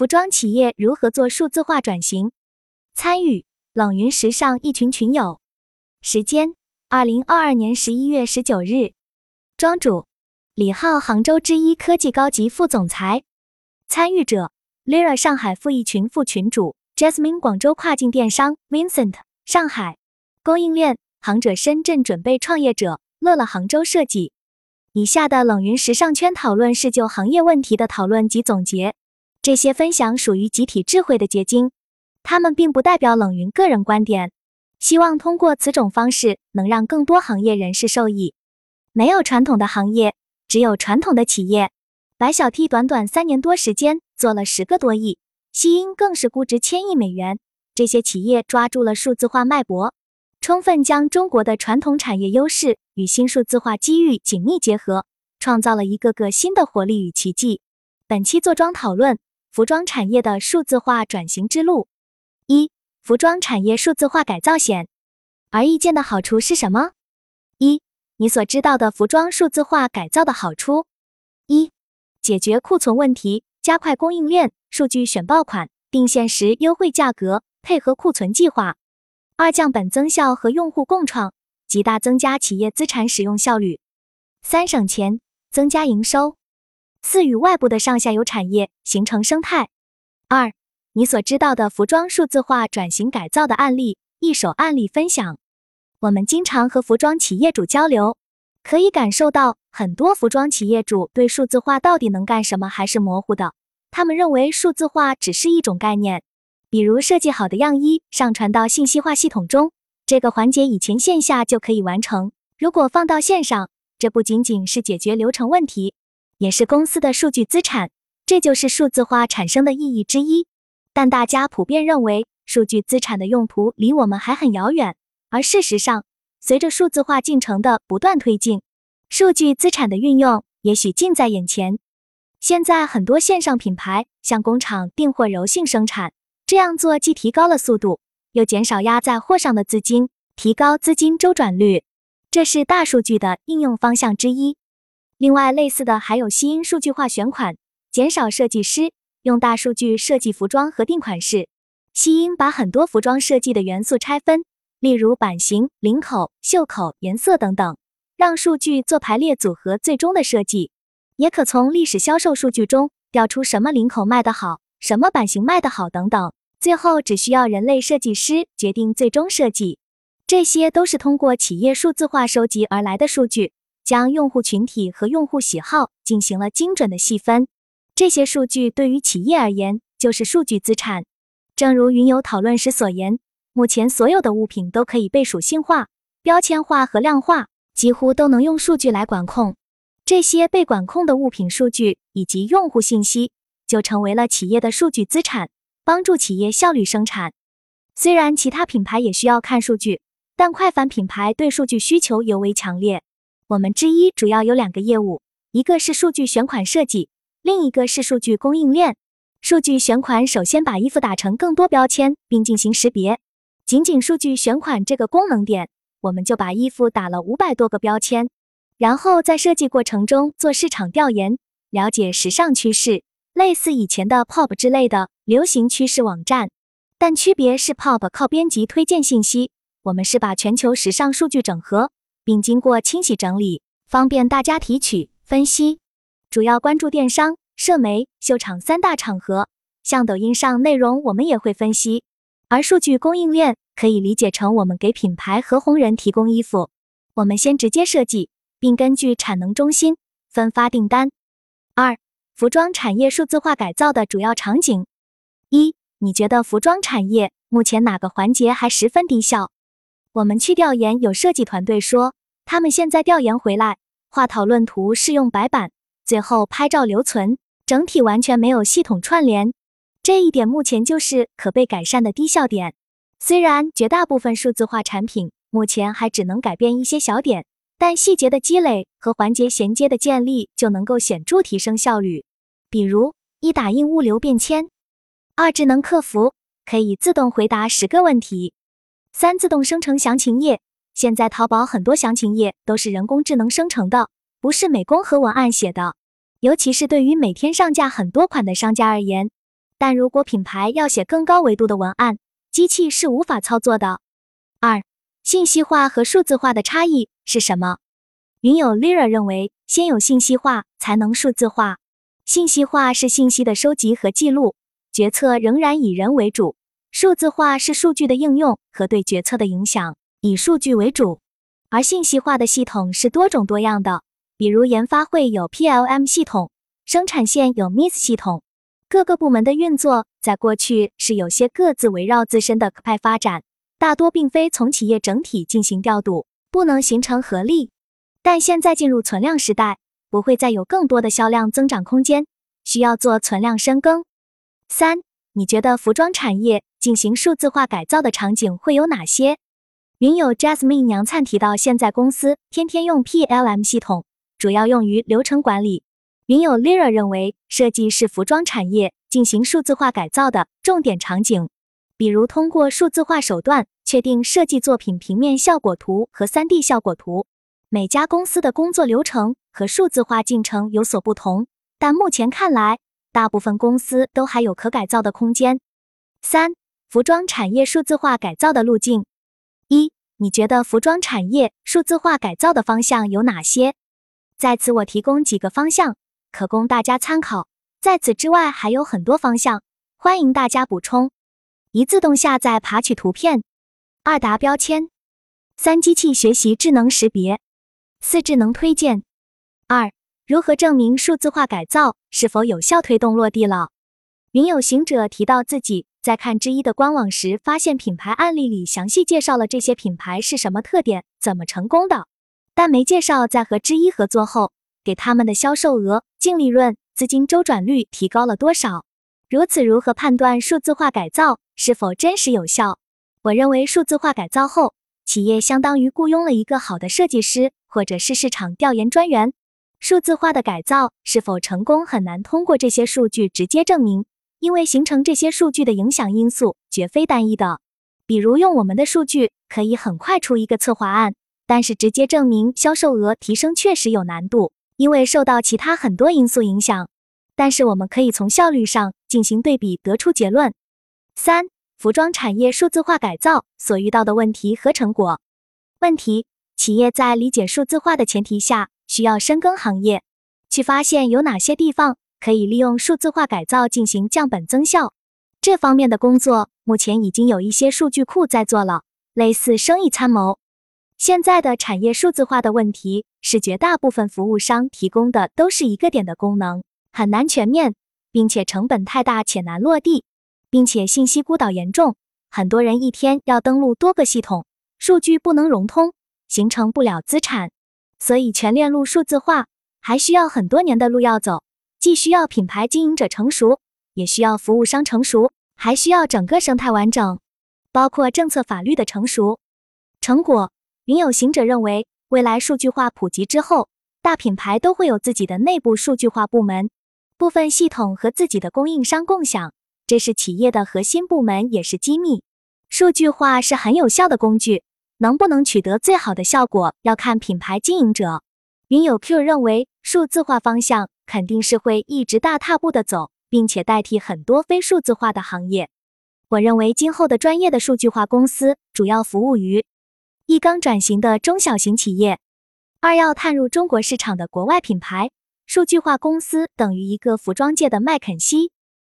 服装企业如何做数字化转型？参与冷云时尚一群群友。时间：二零二二年十一月十九日。庄主：李浩，杭州之一科技高级副总裁。参与者：Lira 上海副一群副群主，Jasmine 广州跨境电商，Vincent 上海供应链，行者深圳准备创业者，乐乐杭州设计。以下的冷云时尚圈讨论是就行业问题的讨论及总结。这些分享属于集体智慧的结晶，他们并不代表冷云个人观点。希望通过此种方式，能让更多行业人士受益。没有传统的行业，只有传统的企业。白小 T 短短三年多时间做了十个多亿，西英更是估值千亿美元。这些企业抓住了数字化脉搏，充分将中国的传统产业优势与新数字化机遇紧密结合，创造了一个个新的活力与奇迹。本期坐庄讨论。服装产业的数字化转型之路。一、服装产业数字化改造险，而意见的好处是什么？一、你所知道的服装数字化改造的好处：一、解决库存问题，加快供应链，数据选爆款，定限时优惠价格，配合库存计划；二、降本增效和用户共创，极大增加企业资产使用效率；三、省钱，增加营收。四与外部的上下游产业形成生态。二，你所知道的服装数字化转型改造的案例，一手案例分享。我们经常和服装企业主交流，可以感受到很多服装企业主对数字化到底能干什么还是模糊的。他们认为数字化只是一种概念，比如设计好的样衣上传到信息化系统中，这个环节以前线下就可以完成。如果放到线上，这不仅仅是解决流程问题。也是公司的数据资产，这就是数字化产生的意义之一。但大家普遍认为，数据资产的用途离我们还很遥远。而事实上，随着数字化进程的不断推进，数据资产的运用也许近在眼前。现在很多线上品牌向工厂订货柔性生产，这样做既提高了速度，又减少压在货上的资金，提高资金周转率。这是大数据的应用方向之一。另外，类似的还有西音数据化选款，减少设计师用大数据设计服装和定款式。西音把很多服装设计的元素拆分，例如版型、领口、袖口、颜色等等，让数据做排列组合，最终的设计。也可从历史销售数据中调出什么领口卖得好，什么版型卖得好等等，最后只需要人类设计师决定最终设计。这些都是通过企业数字化收集而来的数据。将用户群体和用户喜好进行了精准的细分，这些数据对于企业而言就是数据资产。正如云友讨论时所言，目前所有的物品都可以被属性化、标签化和量化，几乎都能用数据来管控。这些被管控的物品数据以及用户信息就成为了企业的数据资产，帮助企业效率生产。虽然其他品牌也需要看数据，但快反品牌对数据需求尤为强烈。我们之一主要有两个业务，一个是数据选款设计，另一个是数据供应链。数据选款首先把衣服打成更多标签，并进行识别。仅仅数据选款这个功能点，我们就把衣服打了五百多个标签。然后在设计过程中做市场调研，了解时尚趋势，类似以前的 Pop 之类的流行趋势网站。但区别是 Pop 靠编辑推荐信息，我们是把全球时尚数据整合。并经过清洗整理，方便大家提取分析。主要关注电商、社媒、秀场三大场合，像抖音上内容，我们也会分析。而数据供应链可以理解成我们给品牌和红人提供衣服，我们先直接设计，并根据产能中心分发订单。二、服装产业数字化改造的主要场景：一、你觉得服装产业目前哪个环节还十分低效？我们去调研，有设计团队说。他们现在调研回来，画讨论图是用白板，最后拍照留存，整体完全没有系统串联。这一点目前就是可被改善的低效点。虽然绝大部分数字化产品目前还只能改变一些小点，但细节的积累和环节衔接的建立就能够显著提升效率。比如一打印物流便签，二智能客服可以自动回答十个问题，三自动生成详情页。现在淘宝很多详情页都是人工智能生成的，不是美工和文案写的。尤其是对于每天上架很多款的商家而言，但如果品牌要写更高维度的文案，机器是无法操作的。二、信息化和数字化的差异是什么？云友 Lira 认为，先有信息化，才能数字化。信息化是信息的收集和记录，决策仍然以人为主；数字化是数据的应用和对决策的影响，以数据为主。而信息化的系统是多种多样的，比如研发会有 PLM 系统，生产线有 MIS 系统。各个部门的运作在过去是有些各自围绕自身的派发展，大多并非从企业整体进行调度，不能形成合力。但现在进入存量时代，不会再有更多的销量增长空间，需要做存量深耕。三，你觉得服装产业进行数字化改造的场景会有哪些？云友 Jasmine 娘灿提到，现在公司天天用 PLM 系统，主要用于流程管理。云友 Lira 认为，设计是服装产业进行数字化改造的重点场景，比如通过数字化手段确定设计作品平面效果图和 3D 效果图。每家公司的工作流程和数字化进程有所不同，但目前看来，大部分公司都还有可改造的空间。三、服装产业数字化改造的路径。一、你觉得服装产业数字化改造的方向有哪些？在此我提供几个方向。可供大家参考。在此之外，还有很多方向，欢迎大家补充。一、自动下载爬取图片；二、达标签；三、机器学习智能识别；四、智能推荐。二、如何证明数字化改造是否有效推动落地了？云有行者提到自己在看之一的官网时，发现品牌案例里详细介绍了这些品牌是什么特点、怎么成功的，但没介绍在和之一合作后。给他们的销售额、净利润、资金周转率提高了多少？如此如何判断数字化改造是否真实有效？我认为数字化改造后，企业相当于雇佣了一个好的设计师或者是市场调研专员。数字化的改造是否成功很难通过这些数据直接证明，因为形成这些数据的影响因素绝非单一的。比如用我们的数据可以很快出一个策划案，但是直接证明销售额提升确实有难度。因为受到其他很多因素影响，但是我们可以从效率上进行对比，得出结论。三、服装产业数字化改造所遇到的问题和成果。问题：企业在理解数字化的前提下，需要深耕行业，去发现有哪些地方可以利用数字化改造进行降本增效。这方面的工作目前已经有一些数据库在做了，类似生意参谋。现在的产业数字化的问题是，绝大部分服务商提供的都是一个点的功能，很难全面，并且成本太大且难落地，并且信息孤岛严重，很多人一天要登录多个系统，数据不能融通，形成不了资产。所以全链路数字化还需要很多年的路要走，既需要品牌经营者成熟，也需要服务商成熟，还需要整个生态完整，包括政策法律的成熟。成果。云有行者认为，未来数据化普及之后，大品牌都会有自己的内部数据化部门，部分系统和自己的供应商共享，这是企业的核心部门，也是机密。数据化是很有效的工具，能不能取得最好的效果，要看品牌经营者。云有 Q 认为，数字化方向肯定是会一直大踏步的走，并且代替很多非数字化的行业。我认为，今后的专业的数据化公司主要服务于。一刚转型的中小型企业，二要探入中国市场的国外品牌，数据化公司等于一个服装界的麦肯锡。